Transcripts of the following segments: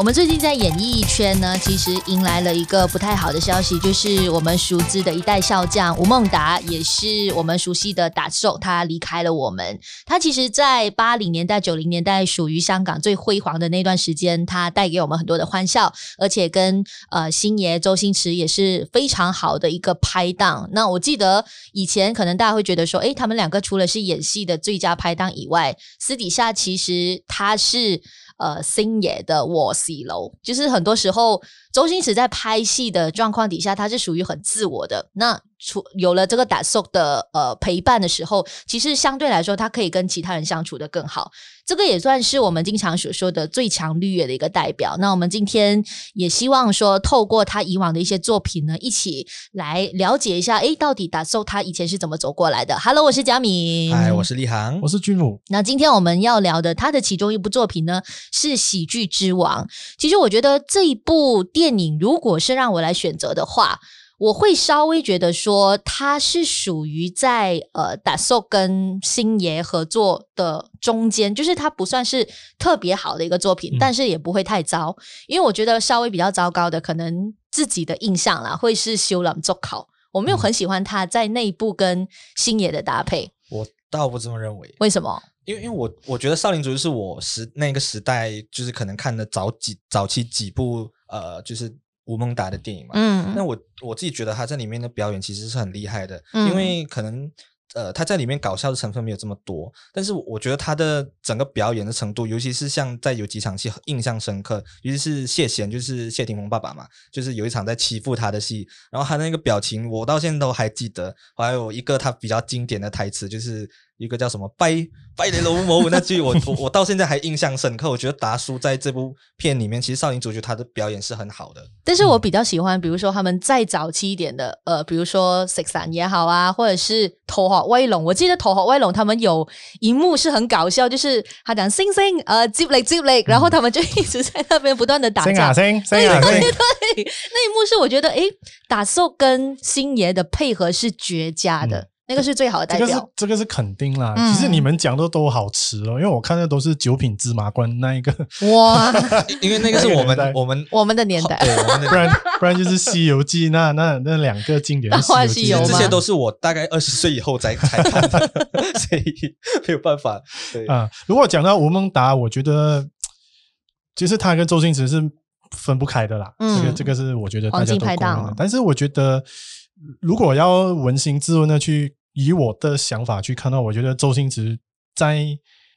我们最近在演艺圈呢，其实迎来了一个不太好的消息，就是我们熟知的一代笑将吴孟达，也是我们熟悉的打手，他离开了我们。他其实，在八零年代、九零年代属于香港最辉煌的那段时间，他带给我们很多的欢笑，而且跟呃星爷周星驰也是非常好的一个拍档。那我记得以前可能大家会觉得说，诶，他们两个除了是演戏的最佳拍档以外，私底下其实他是。呃，星野的我喜楼，就是很多时候周星驰在拍戏的状况底下，他是属于很自我的。那出有了这个达叔的呃陪伴的时候，其实相对来说，他可以跟其他人相处的更好。这个也算是我们经常所说的最强绿叶的一个代表。那我们今天也希望说，透过他以往的一些作品呢，一起来了解一下，诶，到底达叔他以前是怎么走过来的？Hello，我是佳敏，嗨，我是立航，我是君武。那今天我们要聊的他的其中一部作品呢，是《喜剧之王》。其实我觉得这一部电影，如果是让我来选择的话，我会稍微觉得说，它是属于在呃达叔跟星爷合作的中间，就是它不算是特别好的一个作品，嗯、但是也不会太糟。因为我觉得稍微比较糟糕的，可能自己的印象啦，会是《修朗做考》，我没有很喜欢他在内部跟星爷的搭配。我倒不这么认为。为什么？因为因为我我觉得《少林足球》是我时那个时代就是可能看的早几早期几部呃就是。吴孟达的电影嘛，嗯，那我我自己觉得他在里面的表演其实是很厉害的，嗯，因为可能呃他在里面搞笑的成分没有这么多，但是我觉得他的整个表演的程度，尤其是像在有几场戏印象深刻，尤其是谢贤，就是谢霆锋爸爸嘛，就是有一场在欺负他的戏，然后他那个表情我到现在都还记得，还有一个他比较经典的台词就是。一个叫什么“拜拜雷龙某”那句我，我我我到现在还印象深刻。我觉得达叔在这部片里面，其实少林足球他的表演是很好的。但是我比较喜欢，比如说他们再早期一点的，呃，比如说《食神》也好啊，或者是《头号威龙》。我记得《头号威龙》他们有一幕是很搞笑，就是他讲“星星”，呃，接力接力，然后他们就一直在那边不断的打架。星啊星，星啊星，对对对，那一幕是我觉得，诶，达叔跟星爷的配合是绝佳的。嗯那个是最好的代表，这个是这个是肯定啦。嗯、其实你们讲的都好吃哦，因为我看的都是九品芝麻官那一个。哇，因为那个是我们我们我们的年代，对，我们的 不然不然就是《西游记》那那那两个经典的西游记，西游这些都是我大概二十岁以后才才看的，所以没有办法。对啊，如果讲到吴孟达，我觉得其实他跟周星驰是分不开的啦。嗯，这个这个是我觉得大家都公认的。但是我觉得如果要扪心自问的去。以我的想法去看到，我觉得周星驰在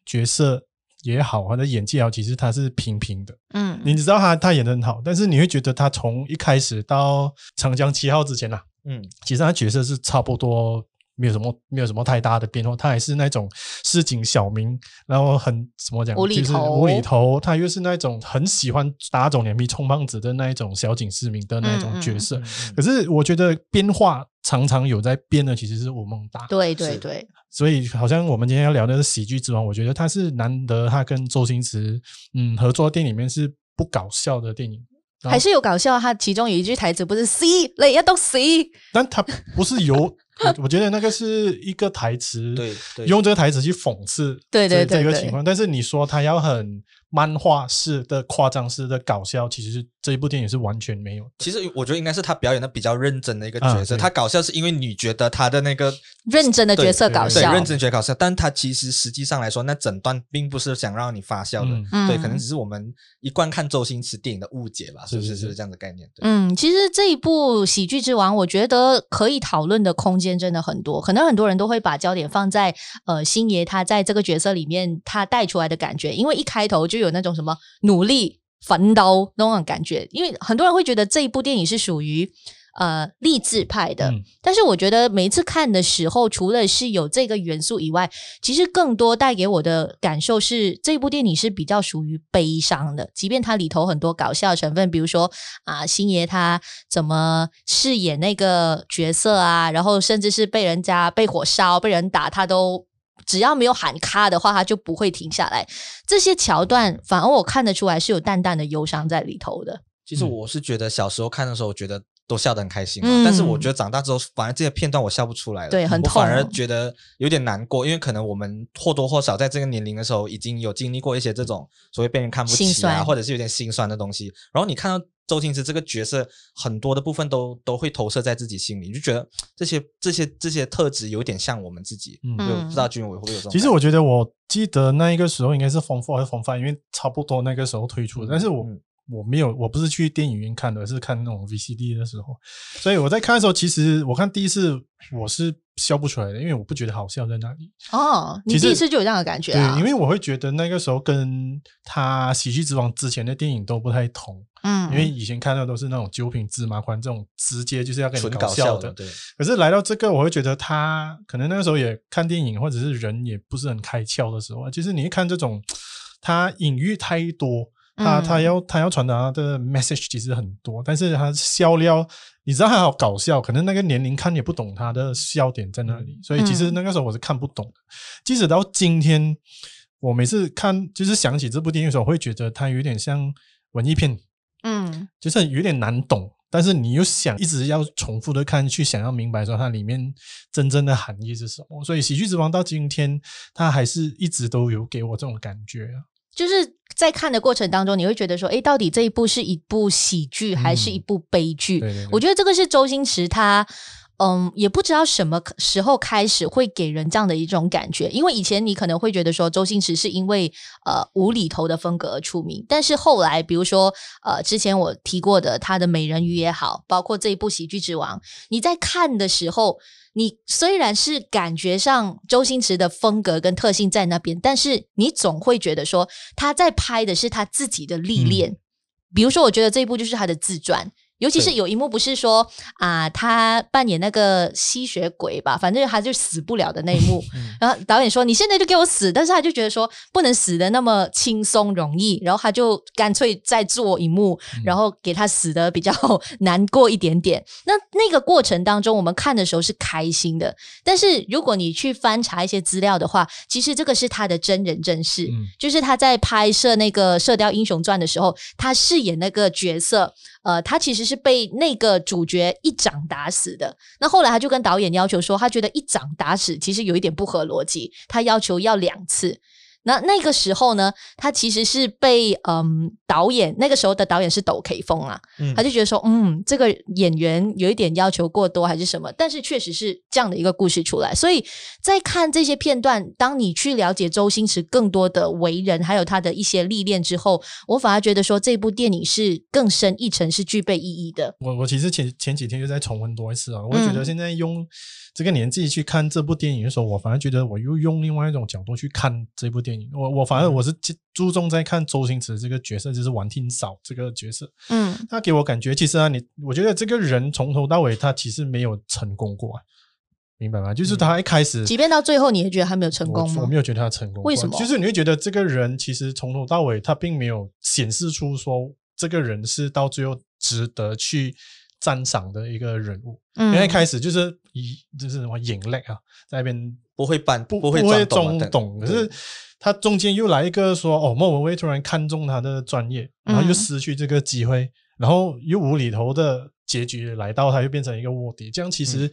角色也好，或者演技也好，其实他是平平的。嗯，你知道他他演的很好，但是你会觉得他从一开始到《长江七号》之前呐，嗯，其实他角色是差不多。没有什么，没有什么太大的变化。他还是那种市井小民，然后很怎么讲，无厘头，就是无厘头。他又是那种很喜欢打肿脸皮充胖子的那一种小井市民的那种角色。嗯嗯、可是我觉得变化常常有在变的，其实是吴孟达。对对对。所以好像我们今天要聊的是喜剧之王，我觉得他是难得他跟周星驰嗯合作的电影里面是不搞笑的电影，还是有搞笑。他其中有一句台词不是 “C 雷要都 C”，但他不是有。我觉得那个是一个台词，对，对，用这个台词去讽刺对对对这个情况。但是你说他要很漫画式的夸张式的搞笑，其实这一部电影是完全没有。其实我觉得应该是他表演的比较认真的一个角色。啊、他搞笑是因为你觉得他的那个认真的角色搞笑，对，对，认真觉得搞笑。但他其实实际上来说，那整段并不是想让你发笑的。嗯、对，可能只是我们一贯看周星驰电影的误解吧？是不是？是不是这样的概念？对。嗯，其实这一部《喜剧之王》，我觉得可以讨论的空间真的很多。可能很多人都会把焦点放在呃星爷他在这个角色里面他带出来的感觉，因为一开头就有那种什么努力奋斗那种感觉，因为很多人会觉得这一部电影是属于呃励志派的，嗯、但是我觉得每一次看的时候，除了是有这个元素以外，其实更多带给我的感受是这部电影是比较属于悲伤的，即便它里头很多搞笑成分，比如说啊星爷他怎么饰演那个角色啊，然后甚至是被人家被火烧、被人打，他都。只要没有喊咔的话，他就不会停下来。这些桥段，反而我看得出来是有淡淡的忧伤在里头的。其实我是觉得小时候看的时候，我觉得都笑得很开心但是我觉得长大之后，反而这些片段我笑不出来了，对，很痛，我反而觉得有点难过，因为可能我们或多或少在这个年龄的时候，已经有经历过一些这种所谓被人看不起啊，或者是有点心酸的东西。然后你看到周星驰这个角色，很多的部分都都会投射在自己心里，就觉得这些这些这些特质有点像我们自己。嗯，就不知道君伟会不会有这种。其实我觉得，我记得那一个时候应该是 Form 4还是 Form 5，因为差不多那个时候推出的，但是我。嗯我没有，我不是去电影院看的，而是看那种 VCD 的时候。所以我在看的时候，其实我看第一次我是笑不出来的，因为我不觉得好笑在哪里。哦，你第一次就有这样的感觉啊？对，因为我会觉得那个时候跟他《喜剧之王》之前的电影都不太同。嗯，因为以前看到都是那种九品芝麻官这种直接就是要跟你搞笑的。对。可是来到这个，我会觉得他可能那个时候也看电影，或者是人也不是很开窍的时候，其实你一看这种，他隐喻太多。他他要他要传达的 message 其实很多，但是他笑料，你知道他好搞笑，可能那个年龄看也不懂他的笑点在哪里，所以其实那个时候我是看不懂的。即使到今天，我每次看就是想起这部电影的时候，我会觉得它有点像文艺片，嗯，就是有点难懂，但是你又想一直要重复的看，去想要明白说它里面真正的含义是什么。所以《喜剧之王》到今天，它还是一直都有给我这种感觉啊，就是。在看的过程当中，你会觉得说，哎，到底这一部是一部喜剧还是一部悲剧？嗯、对对对，我觉得这个是周星驰他，嗯，也不知道什么时候开始会给人这样的一种感觉。因为以前你可能会觉得说，周星驰是因为呃无厘头的风格而出名，但是后来，比如说呃之前我提过的他的《美人鱼》也好，包括这一部《喜剧之王》，你在看的时候。你虽然是感觉上周星驰的风格跟特性在那边，但是你总会觉得说他在拍的是他自己的历练。嗯、比如说，我觉得这一部就是他的自传。尤其是有一幕不是说啊，他扮演那个吸血鬼吧，反正他就死不了的那一幕。然后导演说：“你现在就给我死！”但是他就觉得说不能死的那么轻松容易，然后他就干脆再做一幕，然后给他死的比较 难过一点点。那那个过程当中，我们看的时候是开心的。但是如果你去翻查一些资料的话，其实这个是他的真人真事，就是他在拍摄那个《射雕英雄传》的时候，他饰演那个角色。呃，他其实是被那个主角一掌打死的。那后来他就跟导演要求说，他觉得一掌打死其实有一点不合逻辑，他要求要两次。那那个时候呢，他其实是被嗯导演那个时候的导演是抖 K 风啊，嗯、他就觉得说，嗯，这个演员有一点要求过多还是什么？但是确实是这样的一个故事出来。所以在看这些片段，当你去了解周星驰更多的为人，还有他的一些历练之后，我反而觉得说这部电影是更深一层，是具备意义的。我我其实前前几天又在重温多一次啊，我会觉得现在用。嗯这个年纪去看这部电影的时候，我反而觉得我又用另外一种角度去看这部电影。我我反而我是注重在看周星驰这个角色，就是王天少这个角色。嗯，他给我感觉，其实啊，你我觉得这个人从头到尾他其实没有成功过，明白吗？就是他一开始，即便到最后，你会觉得他没有成功吗？我，我没有觉得他成功。为什么？就是你会觉得这个人其实从头到尾他并没有显示出说这个人是到最后值得去。赞赏的一个人物，因为一开始就是以就是什么眼泪啊，在那边不会扮不不会装懂，可是他中间又来一个说哦，莫文蔚突然看中他的专业，然后又失去这个机会，然后又无厘头的结局来到，他又变成一个卧底，这样其实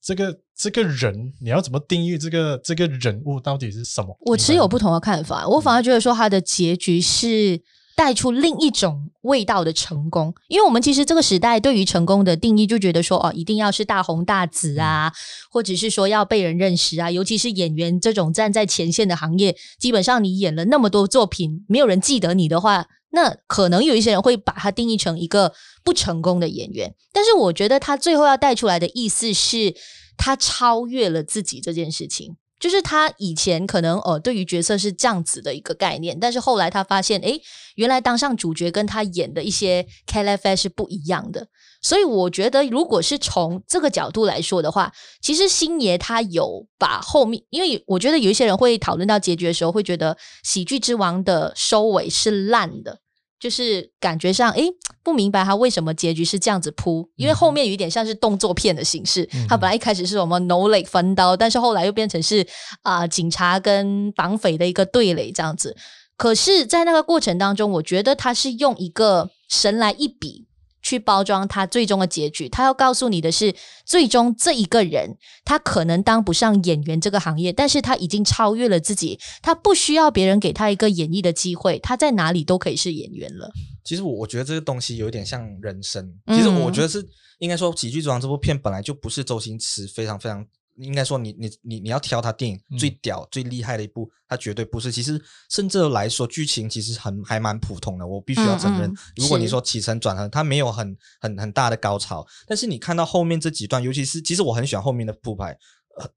这个这个人你要怎么定义这个这个人物到底是什么？我持有不同的看法，我反而觉得说他的结局是。带出另一种味道的成功，因为我们其实这个时代对于成功的定义就觉得说哦，一定要是大红大紫啊，或者是说要被人认识啊，尤其是演员这种站在前线的行业，基本上你演了那么多作品，没有人记得你的话，那可能有一些人会把它定义成一个不成功的演员。但是我觉得他最后要带出来的意思是，他超越了自己这件事情。就是他以前可能呃对于角色是这样子的一个概念，但是后来他发现，诶，原来当上主角跟他演的一些 KFS 是不一样的。所以我觉得，如果是从这个角度来说的话，其实星爷他有把后面，因为我觉得有一些人会讨论到结局的时候，会觉得《喜剧之王》的收尾是烂的。就是感觉上，诶，不明白他为什么结局是这样子铺，因为后面有一点像是动作片的形式。嗯、他本来一开始是什么 No Leg 分刀，但是后来又变成是啊、呃、警察跟绑匪的一个对垒这样子。可是，在那个过程当中，我觉得他是用一个神来一笔去包装他最终的结局。他要告诉你的是，最终这一个人他可能当不上演员这个行业，但是他已经超越了自己，他不需要别人给他一个演绎的机会，他在哪里都可以是演员了。其实我我觉得这个东西有点像人生。其实我觉得是应该说，《喜剧之王》这部片本来就不是周星驰非常非常。应该说你，你你你你要挑他电影最屌、嗯、最厉害的一部，他绝对不是。其实，甚至来说，剧情其实很还蛮普通的。我必须要承认，嗯嗯、如果你说起承转合，他没有很很很大的高潮。但是你看到后面这几段，尤其是其实我很喜欢后面的铺排。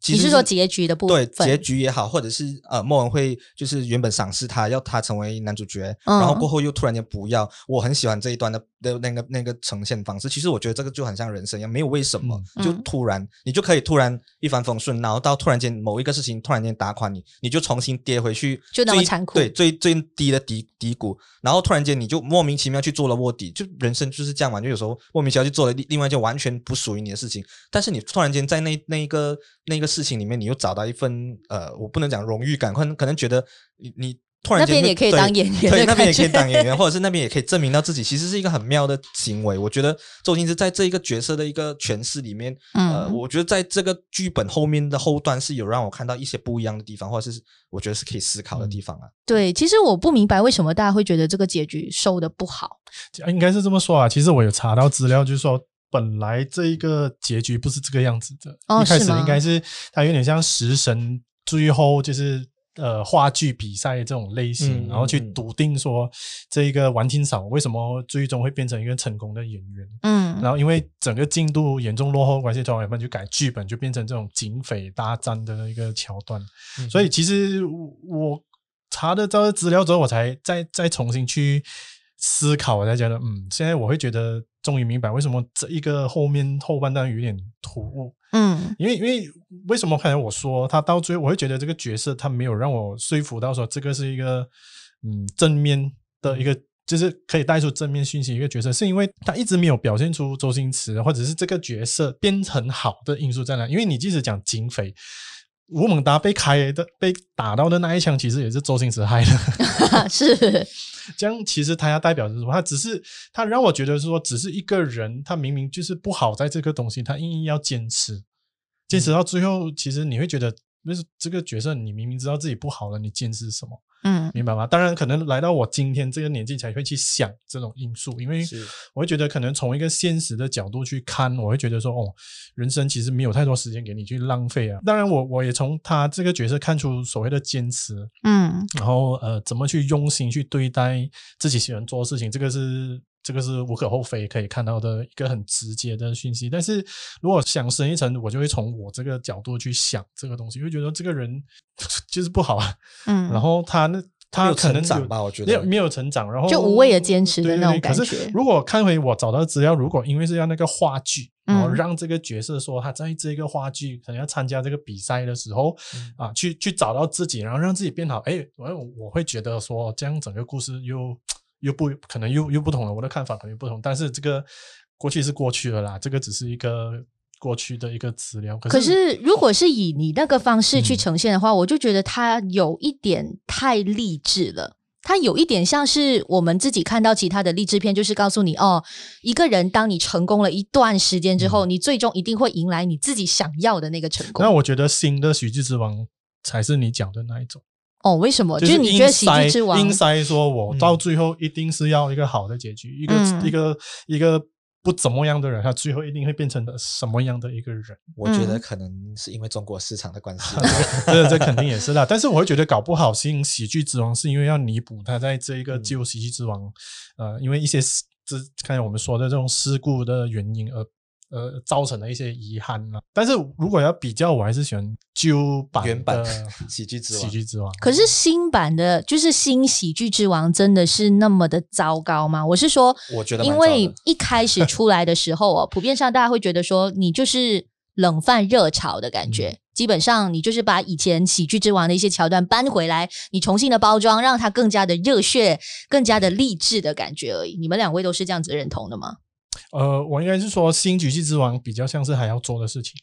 你是说结局的部分？对，结局也好，或者是呃，莫文蔚就是原本赏识他，要他成为男主角，嗯、然后过后又突然间不要。我很喜欢这一段的的那个那个呈现方式。其实我觉得这个就很像人生一样，没有为什么，嗯、就突然你就可以突然一帆风顺，然后到突然间某一个事情突然间打垮你，你就重新跌回去，就那么残酷。对，最最低的低低谷，然后突然间你就莫名其妙去做了卧底，就人生就是这样嘛。就有时候莫名其妙去做了另另外一件完全不属于你的事情，但是你突然间在那那一个那个事情里面，你又找到一份呃，我不能讲荣誉感，可能可能觉得你你突然间那边也可以当演员，对，那边也可以当演员，或者是那边也可以证明到自己，其实是一个很妙的行为。我觉得周星驰在这一个角色的一个诠释里面，呃，我觉得在这个剧本后面的后段是有让我看到一些不一样的地方，或者是我觉得是可以思考的地方啊。对，其实我不明白为什么大家会觉得这个结局收的不好，应该是这么说啊。其实我有查到资料，就是说。本来这一个结局不是这个样子的，哦、一开始应该是它有点像食神，最后就是呃话剧比赛这种类型，嗯、然后去笃定说这一个王天嫂为什么最终会变成一个成功的演员，嗯，然后因为整个进度严重落后关系，导演们就改剧本，就变成这种警匪大战的一个桥段。嗯、所以其实我查的这资料之后，我才再再重新去思考，我才觉得，嗯，现在我会觉得。终于明白为什么这一个后面后半段有点突兀，嗯，因为因为为什么刚才我说他到最后我会觉得这个角色他没有让我说服到说这个是一个嗯正面的一个就是可以带出正面讯息一个角色，是因为他一直没有表现出周星驰或者是这个角色编程好的因素在哪？因为你即使讲警匪，吴孟达被开的被打到的那一枪，其实也是周星驰害的，是。这样其实他要代表的是什么？他只是他让我觉得说，只是一个人，他明明就是不好在这个东西，他硬硬要坚持，坚持到最后，其实你会觉得，那是这个角色，你明明知道自己不好了，你坚持什么？嗯，明白吗？当然，可能来到我今天这个年纪才会去想这种因素，因为我会觉得可能从一个现实的角度去看，我会觉得说，哦，人生其实没有太多时间给你去浪费啊。当然我，我我也从他这个角色看出所谓的坚持，嗯，然后呃，怎么去用心去对待自己喜欢做的事情，这个是。这个是无可厚非可以看到的一个很直接的讯息，但是如果想深一层，我就会从我这个角度去想这个东西，会觉得这个人 就是不好啊，嗯，然后他那他可能成长吧，我觉得没有没有成长，然后就无谓的坚持的那种感觉。可是如果看回我找到的资料，如果因为是要那个话剧，然后让这个角色说他在这个话剧可能要参加这个比赛的时候，嗯、啊，去去找到自己，然后让自己变好，哎，我我会觉得说这样整个故事又。又不可能又又不同了，我的看法可能不同，但是这个过去是过去了啦，这个只是一个过去的一个资料。可是，如果是以你那个方式去呈现的话，嗯、我就觉得它有一点太励志了。它有一点像是我们自己看到其他的励志片，就是告诉你哦，一个人当你成功了一段时间之后，嗯、你最终一定会迎来你自己想要的那个成功。那我觉得新的喜剧之王才是你讲的那一种。哦，为什么？就是你觉得喜剧之王硬塞说，我到最后一定是要一个好的结局，一个一个一个不怎么样的人，他最后一定会变成什么样的一个人？我觉得可能是因为中国市场的关系，这这肯定也是啦。但是我会觉得搞不好新喜剧之王是因为要弥补他在这一个旧喜剧之王，呃，因为一些这刚才我们说的这种事故的原因而。呃，造成了一些遗憾了。但是如果要比较，我还是喜欢旧版原版 喜剧之王。喜剧之王。可是新版的，就是新喜剧之王，真的是那么的糟糕吗？我是说，我觉得，因为一开始出来的时候哦，普遍上大家会觉得说，你就是冷饭热炒的感觉。嗯、基本上，你就是把以前喜剧之王的一些桥段搬回来，你重新的包装，让它更加的热血，更加的励志的感觉而已。你们两位都是这样子认同的吗？呃，我应该是说，新喜剧之王比较像是还要做的事情，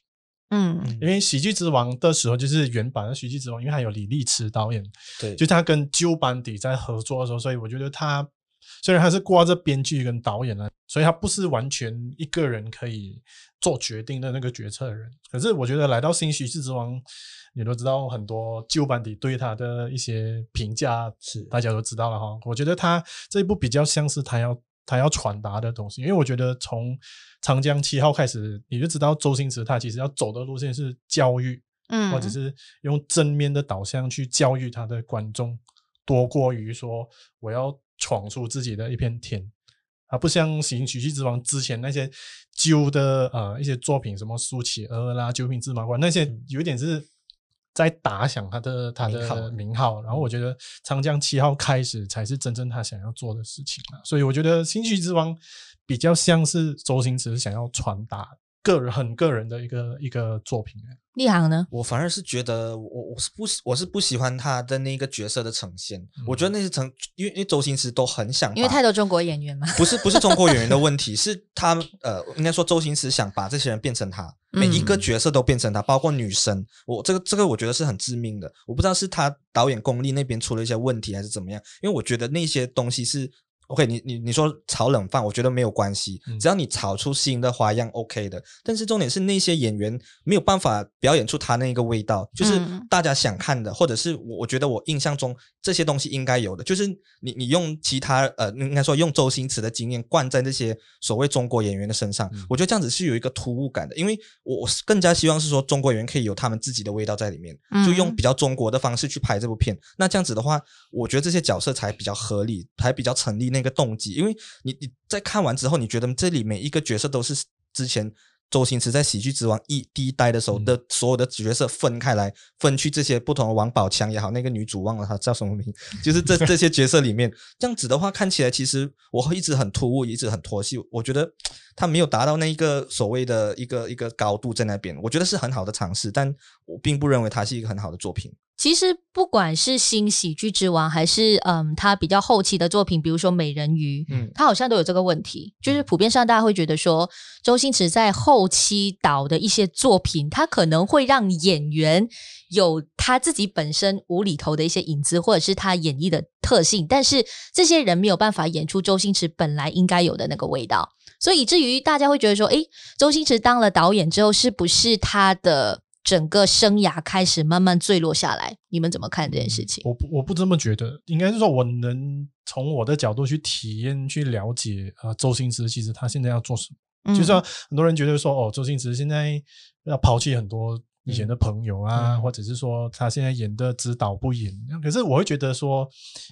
嗯，因为喜剧之王的时候就是原版的喜剧之王，因为还有李力持导演，对，就他跟旧班底在合作的时候，所以我觉得他虽然他是挂着编剧跟导演了，所以他不是完全一个人可以做决定的那个决策人。可是我觉得来到新喜剧之王，你都知道很多旧班底对他的一些评价，是大家都知道了哈。我觉得他这一部比较像是他要他要传达的东西，因为我觉得从长江七号开始，你就知道周星驰他其实要走的路线是教育，嗯，或者是用正面的导向去教育他的观众。多过于说我要闯出自己的一片天，啊不像《行喜剧之王》之前那些旧的呃一些作品，什么《苏乞儿》啦，《九品芝麻官》那些，有一点是在打响他的他的名号。然后我觉得《长江七号》开始才是真正他想要做的事情，所以我觉得《星际之王》比较像是周星驰想要传达个人很个人的一个一个作品。立航呢？我反而是觉得我我是不我是不喜欢他的那个角色的呈现。嗯、我觉得那些呈，因为因为周星驰都很想，因为太多中国演员嘛。不是不是中国演员的问 题，是他呃，应该说周星驰想把这些人变成他，每一个角色都变成他，包括女生。我这个这个我觉得是很致命的。我不知道是他导演功力那边出了一些问题，还是怎么样？因为我觉得那些东西是。OK，你你你说炒冷饭，我觉得没有关系，只要你炒出新的花样，OK 的。但是重点是那些演员没有办法表演出他那个味道，就是大家想看的，或者是我我觉得我印象中这些东西应该有的，就是你你用其他呃，应该说用周星驰的经验灌在那些所谓中国演员的身上，我觉得这样子是有一个突兀感的，因为我我更加希望是说中国演员可以有他们自己的味道在里面，就用比较中国的方式去拍这部片。那这样子的话，我觉得这些角色才比较合理，才比较成立那个动机，因为你你在看完之后，你觉得这里每一个角色都是之前周星驰在《喜剧之王》一第一代的时候的所有的角色分开来分去这些不同的王宝强也好，那个女主忘了她叫什么名，就是这这些角色里面，这样子的话看起来其实我会一直很突兀，一直很拖戏，我觉得他没有达到那一个所谓的一个一个高度在那边，我觉得是很好的尝试，但我并不认为它是一个很好的作品。其实不管是新喜剧之王，还是嗯，他比较后期的作品，比如说美人鱼，嗯，他好像都有这个问题，就是普遍上大家会觉得说，周星驰在后期导的一些作品，他可能会让演员有他自己本身无厘头的一些影子，或者是他演绎的特性，但是这些人没有办法演出周星驰本来应该有的那个味道，所以以至于大家会觉得说，诶，周星驰当了导演之后，是不是他的？整个生涯开始慢慢坠落下来，你们怎么看这件事情？我不我不这么觉得，应该是说我能从我的角度去体验、去了解啊，周星驰其实他现在要做什么？嗯、就是说很多人觉得说，哦，周星驰现在要抛弃很多以前的朋友啊，嗯、或者是说他现在演的指导不演。可是我会觉得说，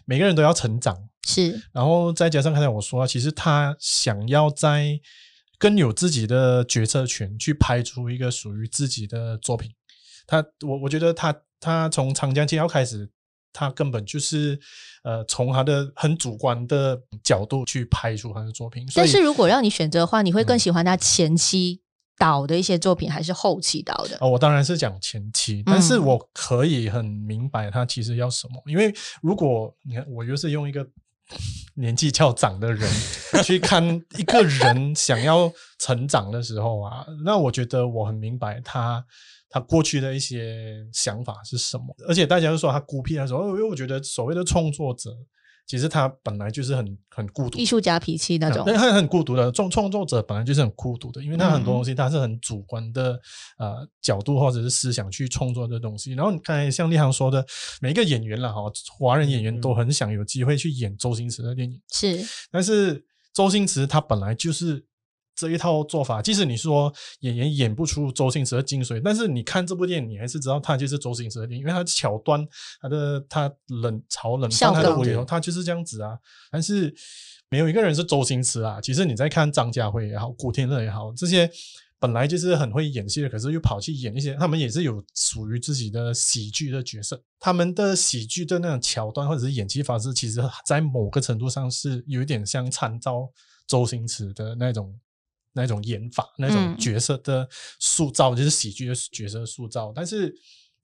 每个人都要成长，是。然后再加上刚才我说，其实他想要在。更有自己的决策权，去拍出一个属于自己的作品。他，我我觉得他，他从长江七号开始，他根本就是呃，从他的很主观的角度去拍出他的作品。但是如果让你选择的话，你会更喜欢他前期导的一些作品，还是后期导的？哦，我当然是讲前期，但是我可以很明白他其实要什么。因为如果你看，我就是用一个。年纪较长的人 去看一个人想要成长的时候啊，那我觉得我很明白他他过去的一些想法是什么。而且大家都说他孤僻的时候，因为我觉得所谓的创作者。其实他本来就是很很孤独，艺术家脾气那种，他很很孤独的创创作者本来就是很孤独的，因为他很多东西他是很主观的呃角度或者是思想去创作的东西。然后你看像立航说的，每一个演员了哈，华人演员都很想有机会去演周星驰的电影，是，但是周星驰他本来就是。这一套做法，即使你说演员演不出周星驰的精髓，但是你看这部电影，你还是知道他就是周星驰的电影，因为他的桥段，他的他冷嘲冷笑，他的无厘头，他就是这样子啊。但是没有一个人是周星驰啊。其实你在看张家辉也好，古天乐也好，这些本来就是很会演戏的，可是又跑去演一些，他们也是有属于自己的喜剧的角色。他们的喜剧的那种桥段或者是演技方式，其实在某个程度上是有一点像参照周星驰的那种。那种演法，那种角色的塑造，嗯、就是喜剧的角色塑造。但是，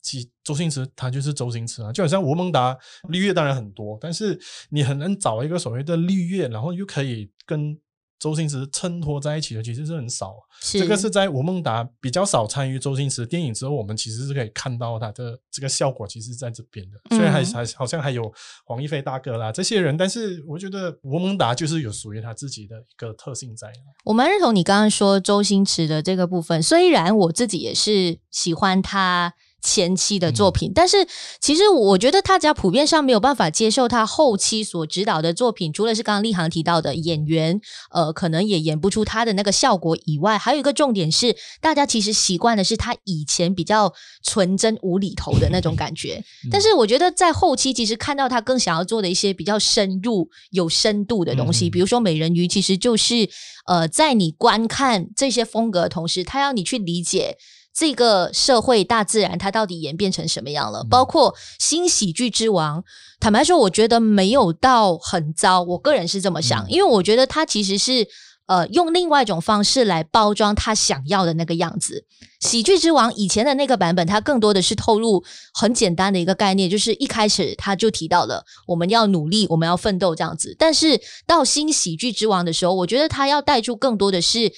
其周星驰他就是周星驰啊，就好像吴孟达绿叶当然很多，但是你很难找一个所谓的绿叶，然后又可以跟周星驰衬托在一起的其实是很少，这个是在吴孟达比较少参与周星驰电影之后，我们其实是可以看到他的这个效果，其实在这边的。虽然还还好像还有黄一飞大哥啦这些人，但是我觉得吴孟达就是有属于他自己的一个特性在。我蛮认同你刚刚说周星驰的这个部分，虽然我自己也是喜欢他。前期的作品，但是其实我觉得大家普遍上没有办法接受他后期所指导的作品，除了是刚刚立航提到的演员，呃，可能也演不出他的那个效果以外，还有一个重点是，大家其实习惯的是他以前比较纯真无厘头的那种感觉。但是我觉得在后期，其实看到他更想要做的一些比较深入、有深度的东西，比如说《美人鱼》，其实就是呃，在你观看这些风格的同时，他要你去理解。这个社会大自然它到底演变成什么样了？包括新喜剧之王，坦白说，我觉得没有到很糟，我个人是这么想，因为我觉得它其实是。呃，用另外一种方式来包装他想要的那个样子。喜剧之王以前的那个版本，它更多的是透露很简单的一个概念，就是一开始他就提到了我们要努力，我们要奋斗这样子。但是到新喜剧之王的时候，我觉得他要带出更多的是，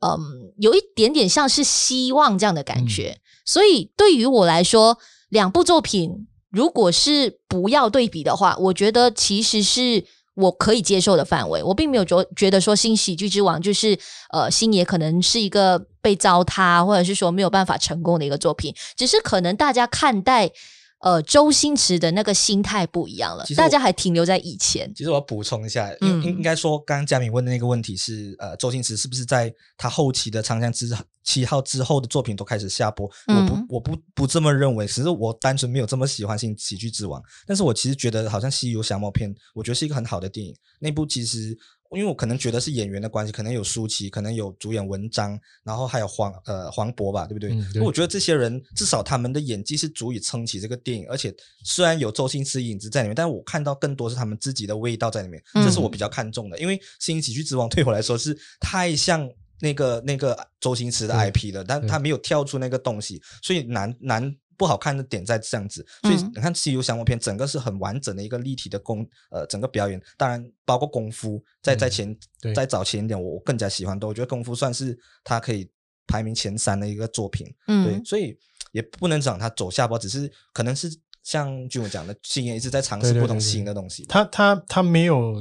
嗯，有一点点像是希望这样的感觉。所以对于我来说，两部作品如果是不要对比的话，我觉得其实是。我可以接受的范围，我并没有觉觉得说新喜剧之王就是呃星爷可能是一个被糟蹋，或者是说没有办法成功的一个作品，只是可能大家看待。呃，周星驰的那个心态不一样了，大家还停留在以前。其实我要补充一下，应应应该说，刚刚佳敏问的那个问题是，呃，周星驰是不是在他后期的《长江之七号》之后的作品都开始下播？嗯、我不，我不不这么认为，只是我单纯没有这么喜欢《新喜剧之王》，但是我其实觉得，好像《西游降魔篇》，我觉得是一个很好的电影，那部其实。因为我可能觉得是演员的关系，可能有舒淇，可能有主演文章，然后还有黄呃黄渤吧，对不对？嗯、对。我觉得这些人至少他们的演技是足以撑起这个电影，而且虽然有周星驰影子在里面，但是我看到更多是他们自己的味道在里面，这是我比较看重的。嗯、因为《新喜剧之王》对我来说是太像那个那个周星驰的 IP 了，但他没有跳出那个东西，所以难难。不好看的点在这样子，所以你看《西游降魔篇》整个是很完整的一个立体的功，呃，整个表演，当然包括功夫，在在前在早前一点，我更加喜欢的，我觉得功夫算是他可以排名前三的一个作品，嗯，对，所以也不能讲他走下坡，只是可能是像君文讲的，星爷一直在尝试不同新的。东西，他他他没有。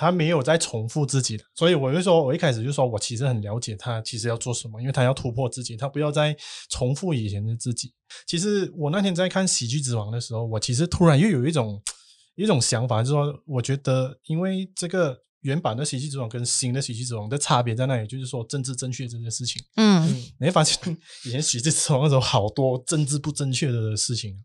他没有在重复自己的，所以我就说，我一开始就说我其实很了解他，其实要做什么，因为他要突破自己，他不要再重复以前的自己。其实我那天在看《喜剧之王》的时候，我其实突然又有一种一种想法，就是说，我觉得因为这个。原版的喜剧之王跟新的喜剧之王的差别在那里，就是说政治正确这件事情。嗯，你会发现以前喜剧之王那时候好多政治不正确的事情。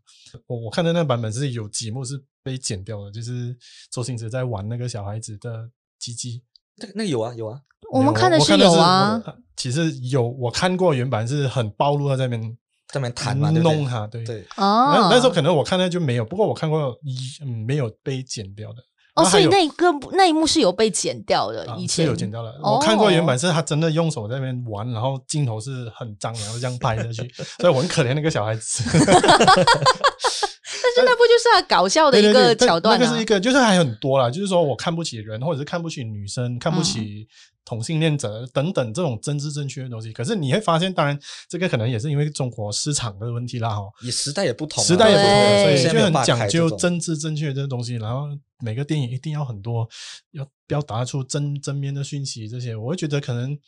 我我看的那个版本是有几幕是被剪掉的，就是周星驰在玩那个小孩子的鸡鸡。那那有啊有啊，我们看的是有啊。其实有我看过原版是很暴露在那边在那边弹嘛，弄他对对。哦，那时候可能我看的就没有，不过我看过一嗯没有被剪掉的。哦，所以那一个那一幕是有被剪掉的，以前、啊、是有剪掉的。哦、我看过原版是他真的用手在那边玩，然后镜头是很脏，然后这样拍下去，所以我很可怜那个小孩子。但是那不就是他搞笑的一个桥段吗？那个是一个，就是还有很多啦，就是说我看不起人，或者是看不起女生，看不起同性恋者等等这种政治正确的东西。可是你会发现，当然这个可能也是因为中国市场的问题啦，哈，也时代也不同，时代也不同，所以就很讲究政治正确的东西。然后每个电影一定要很多，要表达出正正面的讯息，这些我会觉得可能。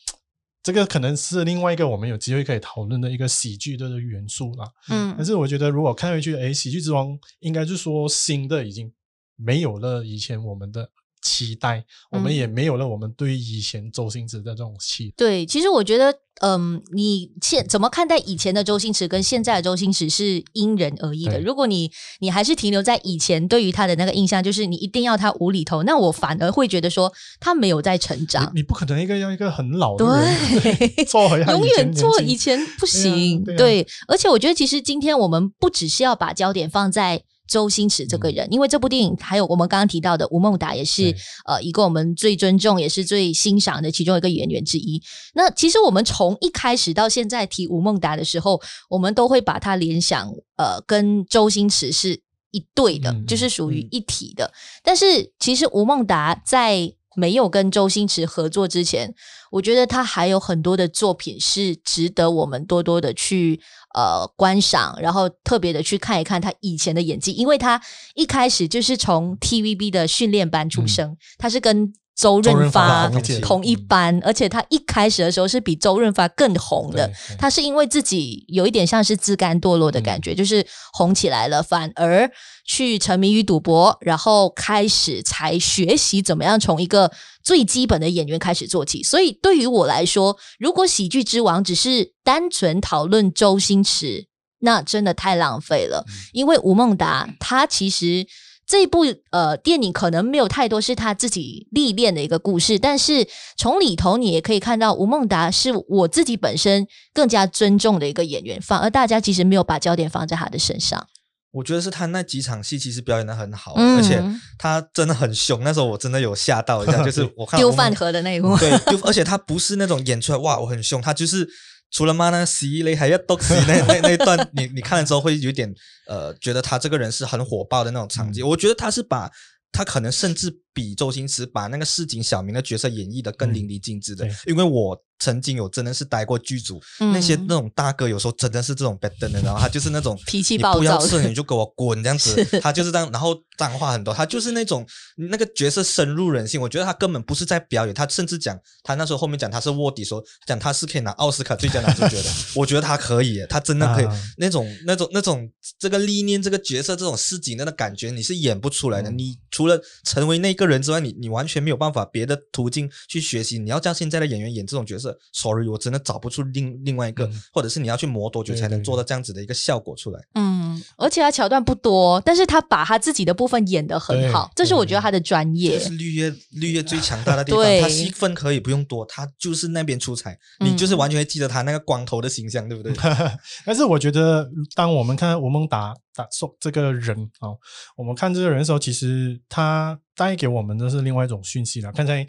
这个可能是另外一个我们有机会可以讨论的一个喜剧的元素啦。嗯，但是我觉得如果看回去，诶，喜剧之王应该就是说新的已经没有了以前我们的期待，我们也没有了我们对以前周星驰的这种期待。对，其实我觉得。嗯，你现怎么看待以前的周星驰跟现在的周星驰是因人而异的。如果你你还是停留在以前对于他的那个印象，就是你一定要他无厘头，那我反而会觉得说他没有在成长。你，你不可能一个要一个很老的人 永远做以前不行。对，啊对，啊、对，而且我觉得其实今天我们不只是要把焦点放在。周星驰这个人，嗯、因为这部电影还有我们刚刚提到的吴孟达，也是呃一个我们最尊重也是最欣赏的其中一个演员之一。那其实我们从一开始到现在提吴孟达的时候，我们都会把他联想呃跟周星驰是一对的，嗯、就是属于一体的。嗯、但是其实吴孟达在没有跟周星驰合作之前，我觉得他还有很多的作品是值得我们多多的去呃观赏，然后特别的去看一看他以前的演技，因为他一开始就是从 TVB 的训练班出生，嗯、他是跟。周润发同一班，而且他一开始的时候是比周润发更红的。他是因为自己有一点像是自甘堕落的感觉，就是红起来了，反而去沉迷于赌博，然后开始才学习怎么样从一个最基本的演员开始做起。所以对于我来说，如果喜剧之王只是单纯讨论周星驰，那真的太浪费了。因为吴孟达他其实。这部呃电影可能没有太多是他自己历练的一个故事，但是从里头你也可以看到吴孟达是我自己本身更加尊重的一个演员，反而大家其实没有把焦点放在他的身上。我觉得是他那几场戏其实表演的很好，嗯、而且他真的很凶。那时候我真的有吓到一下，就是我看丢饭盒的那一幕，对，而且他不是那种演出来哇我很凶，他就是。除了妈那个十一雷，还要毒死那那那一段，你你看了之后会有点呃，觉得他这个人是很火爆的那种场景。嗯、我觉得他是把他可能甚至比周星驰把那个市井小民的角色演绎的更淋漓尽致的，嗯、因为我。曾经有真的是待过剧组，嗯、那些那种大哥有时候真的是这种 bad 的，然后他就是那种脾气暴躁，你不要吃你就给我滚这样子，他就是这样，然后脏话很多，他就是那种那个角色深入人心。我觉得他根本不是在表演，他甚至讲他那时候后面讲他是卧底，说讲他是可以拿奥斯卡最佳男主角的。我觉得他可以，他真的可以，啊、那种那种那种这个历练这个角色这种市井的那感觉你是演不出来的。嗯、你除了成为那个人之外，你你完全没有办法别的途径去学习。你要叫现在的演员演这种角色，sorry，我。真的找不出另另外一个，嗯、或者是你要去磨多久才能做到这样子的一个效果出来？嗯，而且他桥段不多，但是他把他自己的部分演的很好，这是我觉得他的专业。这是绿叶绿叶最强大的地方，他戏份可以不用多，他就是那边出彩，嗯、你就是完全会记得他那个光头的形象，对不对？但是我觉得，当我们看吴孟达达说这个人啊，我们看这个人的时候，其实他。带给我们的是另外一种讯息了。刚才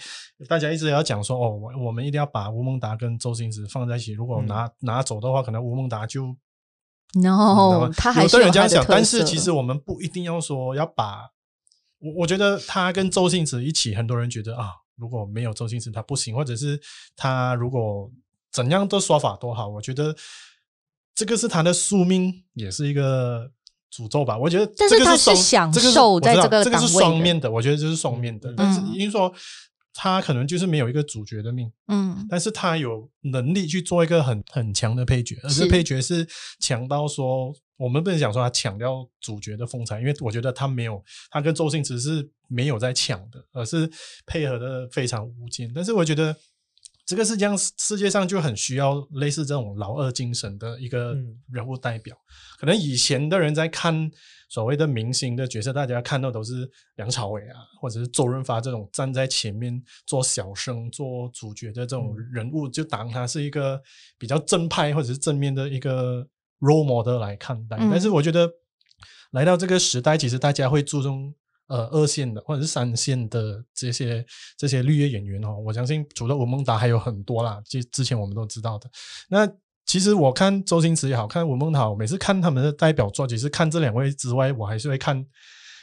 大家一直要讲说，哦，我我们一定要把吴孟达跟周星驰放在一起。如果拿、嗯、拿走的话，可能吴孟达就 no，他还是有的人这样想。但是其实我们不一定要说要把。我我觉得他跟周星驰一起，很多人觉得啊，如果没有周星驰他不行，或者是他如果怎样的说法都好，我觉得这个是他的宿命，也是一个。诅咒吧，我觉得这个是双，但是他是享受在这个这个是双面的，我觉得这是双面的。嗯、但是因为说他可能就是没有一个主角的命，嗯，但是他有能力去做一个很很强的配角，而这配角是强到说我们不能讲说他抢掉主角的风采，因为我觉得他没有，他跟周星驰是没有在抢的，而是配合的非常无间。但是我觉得。这个是这样，世界上就很需要类似这种老二精神的一个人物代表。嗯、可能以前的人在看所谓的明星的角色，大家看到都是梁朝伟啊，或者是周润发这种站在前面做小生、做主角的这种人物，就当他是一个比较正派或者是正面的一个 role model 来看待。嗯、但是我觉得来到这个时代，其实大家会注重。呃，二线的或者是三线的这些这些绿叶演员哦，我相信除了吴孟达还有很多啦，就之前我们都知道的。那其实我看周星驰也好看吴孟达，我每次看他们的代表作，其实看这两位之外，我还是会看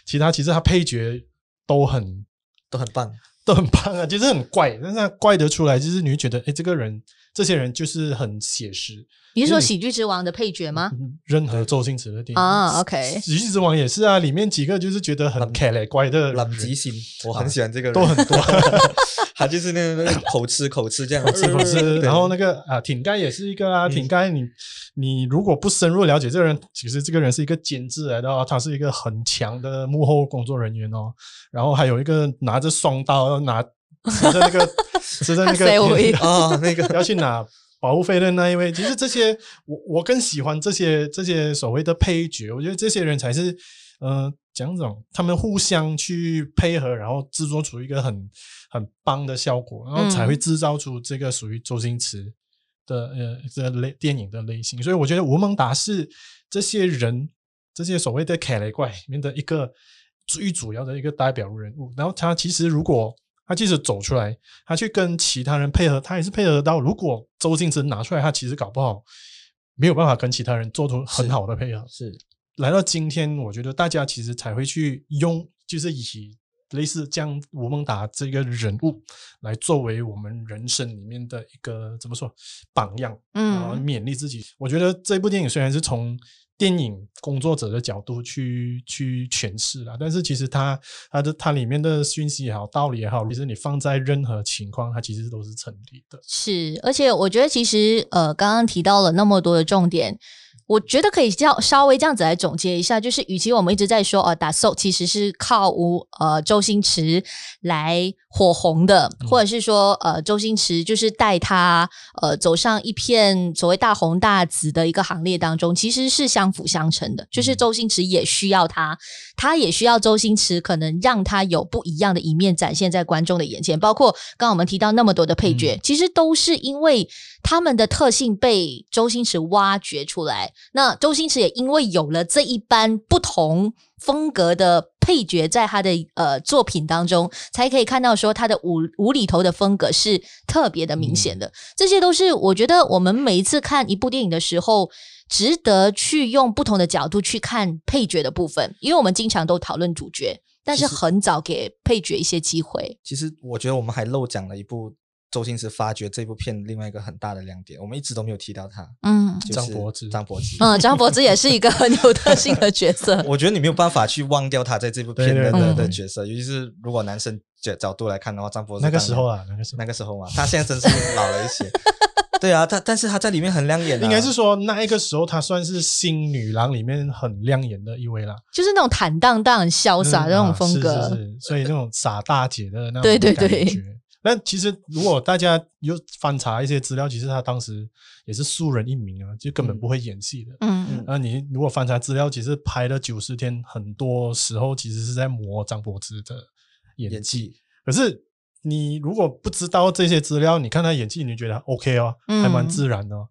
其他。其实他配角都很都很棒，都很棒啊，其实很怪，但是他怪得出来，就是你会觉得，哎，这个人。这些人就是很写实。你是说《喜剧之王》的配角吗？任何周星驰的电影啊，OK，《喜剧之王》也是啊，里面几个就是觉得很卡嘞怪的冷极星，我很喜欢这个人，都很多。他就是那个口吃口吃这样，口吃口吃。然后那个啊，挺盖也是一个啊，挺盖，你你如果不深入了解这个人，其实这个人是一个监制来的哦，他是一个很强的幕后工作人员哦。然后还有一个拿着双刀要拿。拿着那个，持着那个啊，那个 要去拿保护费的那一位，其实这些我我更喜欢这些这些所谓的配角，我觉得这些人才是呃讲这种他们互相去配合，然后制作出一个很很棒的效果，然后才会制造出这个属于周星驰的呃这类电影的类型。所以我觉得吴孟达是这些人这些所谓的凯雷怪里面的一个最主要的一个代表人物。然后他其实如果他即使走出来，他去跟其他人配合，他也是配合得到。如果周星驰拿出来，他其实搞不好没有办法跟其他人做出很好的配合。是，是来到今天，我觉得大家其实才会去用，就是以类似将吴孟达这个人物来作为我们人生里面的一个怎么说榜样，嗯，然后勉励自己。我觉得这部电影虽然是从电影工作者的角度去去诠释了，但是其实它它的它里面的讯息也好，道理也好，其实你放在任何情况，它其实都是成立的。是，而且我觉得其实呃，刚刚提到了那么多的重点。我觉得可以叫稍微这样子来总结一下，就是与其我们一直在说呃，达叔其实是靠吴呃周星驰来火红的，或者是说呃周星驰就是带他呃走上一片所谓大红大紫的一个行列当中，其实是相辅相成的，就是周星驰也需要他，他也需要周星驰，可能让他有不一样的一面展现在观众的眼前。包括刚刚我们提到那么多的配角，其实都是因为他们的特性被周星驰挖掘出来。那周星驰也因为有了这一班不同风格的配角，在他的呃作品当中，才可以看到说他的无无厘头的风格是特别的明显的。这些都是我觉得我们每一次看一部电影的时候，值得去用不同的角度去看配角的部分，因为我们经常都讨论主角，但是很早给配角一些机会。其实我觉得我们还漏讲了一部。周星驰发掘这部片另外一个很大的亮点，我们一直都没有提到他。嗯，张柏芝，张柏芝，嗯，张柏芝也是一个很有特性的角色。我觉得你没有办法去忘掉他在这部片的的，的角色，尤其是如果男生角角度来看的话，张柏芝那个时候啊，那个时候，那个时候嘛，他现在真是老了一些。对啊，他但是他在里面很亮眼，啊，应该是说那一个时候他算是新女郎里面很亮眼的一位啦，就是那种坦荡荡、很潇洒的那种风格，嗯啊，是是是，所以那种傻大姐的那种对对对。但其实，如果大家有翻查一些资料，其实他当时也是素人一名啊，就根本不会演戏的。嗯，那你如果翻查资料，其实拍了九十天，很多时候其实是在磨张柏芝的演技。演技。可是你如果不知道这些资料，你看他演技，你觉得 OK 哦，还蛮自然的哦。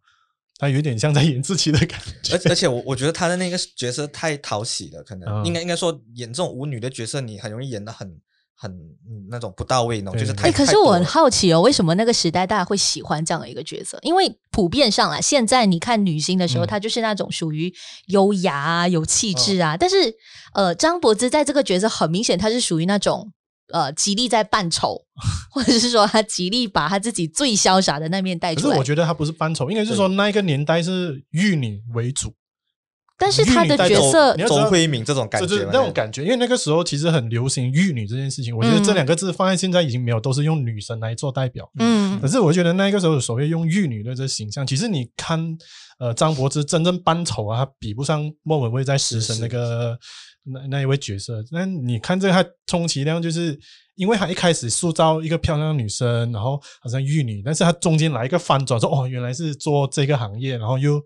他有点像在演自己的感觉。而而且我我觉得他的那个角色太讨喜了，可能应该应该说演这种舞女的角色，你很容易演的很。很嗯，那种不到位，那种就是太。哎、欸，可是我很好奇哦，为什么那个时代大家会喜欢这样的一个角色？因为普遍上来，现在你看女星的时候，她、嗯、就是那种属于优雅啊、有气质啊。哦、但是，呃，张柏芝在这个角色很明显，她是属于那种呃极力在扮丑，或者是说她极力把她自己最潇洒的那面带出来。可是我觉得她不是扮丑，应该是说那一个年代是玉女为主。但是他的角色，周慧敏这种感觉，就是那种感觉，因为那个时候其实很流行玉女这件事情。我觉得这两个字放在现在已经没有，都是用女神来做代表。嗯，可是我觉得那个时候所谓用玉女的这个形象，其实你看，呃，张柏芝真正扮丑啊，她比不上莫文蔚在食神那个那那一位角色。那你看这个，他充其量就是因为她一开始塑造一个漂亮的女生，然后好像玉女，但是她中间来一个翻转，说哦，原来是做这个行业，然后又。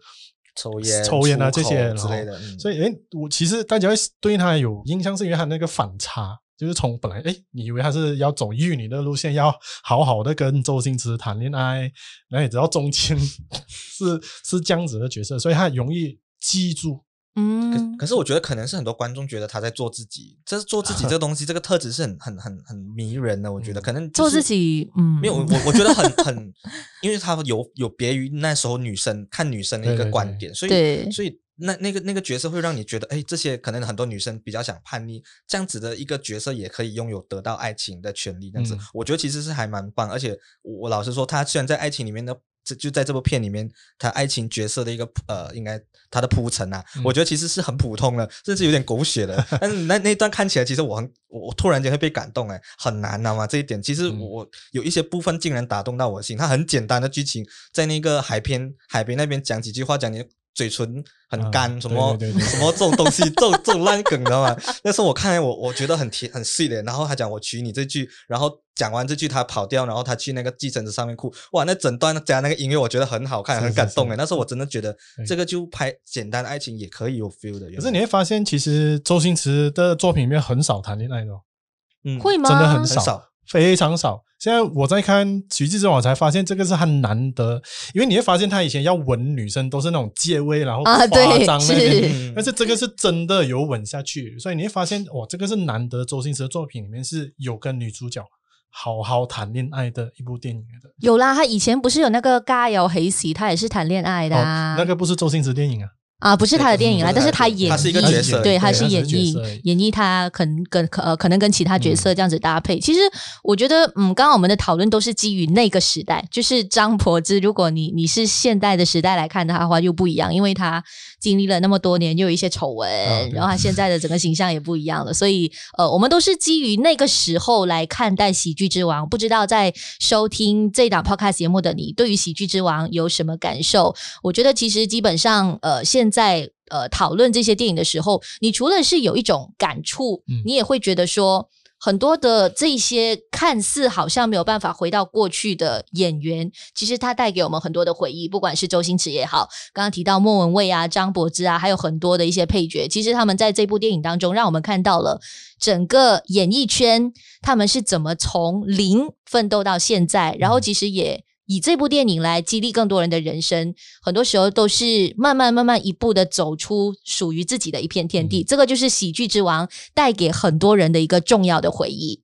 抽烟、抽烟啊，这些之类的，所以诶，我其实大家会对他有印象，是因为他那个反差，就是从本来诶，你以为他是要走玉女的路线，要好好的跟周星驰谈恋爱，然后你知道中间 是是这样子的角色，所以他很容易记住。嗯，可可是我觉得可能是很多观众觉得他在做自己，这是做自己 这个东西，这个特质是很很很很迷人的。我觉得可能做自己，嗯，没有我我觉得很很，因为他有有别于那时候女生看女生的一个观点，所以所以那那个那个角色会让你觉得，哎，这些可能很多女生比较想叛逆，这样子的一个角色也可以拥有得到爱情的权利，这样子，我觉得其实是还蛮棒。而且我老实说，他虽然在爱情里面的。这就在这部片里面，他爱情角色的一个呃，应该他的铺陈啊，嗯、我觉得其实是很普通的，甚至有点狗血的。但是那那段看起来，其实我很我我突然间会被感动哎，很难啊嘛，这一点其实我有一些部分竟然打动到我心。他很简单的剧情，在那个海边海边那边讲几句话，讲你。嘴唇很干，啊、什么对对对对什么这种东西，这种 这种烂梗，你知道吗？那时候我看来我我觉得很甜很碎的。然后他讲我娶你这句，然后讲完这句他跑掉，然后他去那个计程车上面哭。哇，那整段加那个音乐，我觉得很好看，很感动哎。那时候我真的觉得这个就拍简单的爱情也可以有 feel 的。可是你会发现，其实周星驰的作品里面很少谈恋爱的，嗯，会吗？真的很少，很少非常少。现在我在看《奇迹之王》，我才发现这个是很难得，因为你会发现他以前要吻女生都是那种借位，然后夸张那边，但是这个是真的有吻下去，所以你会发现哇，这个是难得周星驰的作品里面是有跟女主角好好谈恋爱的一部电影的。有啦，他以前不是有那个《家有喜事》，他也是谈恋爱的啊。哦，那个不是周星驰电影啊。啊，不是他的电影啦，但是他演，他是一个角色，对，他是演绎演绎他可能跟呃可能跟其他角色这样子搭配。其实我觉得，嗯，刚刚我们的讨论都是基于那个时代，就是张柏芝。如果你你是现代的时代来看他的话，又不一样，因为他经历了那么多年，又有一些丑闻，然后他现在的整个形象也不一样了。所以，呃，我们都是基于那个时候来看待《喜剧之王》。不知道在收听这档 Podcast 节目的你，对于《喜剧之王》有什么感受？我觉得其实基本上，呃，现在呃讨论这些电影的时候，你除了是有一种感触，你也会觉得说，很多的这些看似好像没有办法回到过去的演员，其实他带给我们很多的回忆。不管是周星驰也好，刚刚提到莫文蔚啊、张柏芝啊，还有很多的一些配角，其实他们在这部电影当中，让我们看到了整个演艺圈他们是怎么从零奋斗到现在，然后其实也。以这部电影来激励更多人的人生，很多时候都是慢慢慢慢一步的走出属于自己的一片天地。嗯、这个就是喜剧之王带给很多人的一个重要的回忆。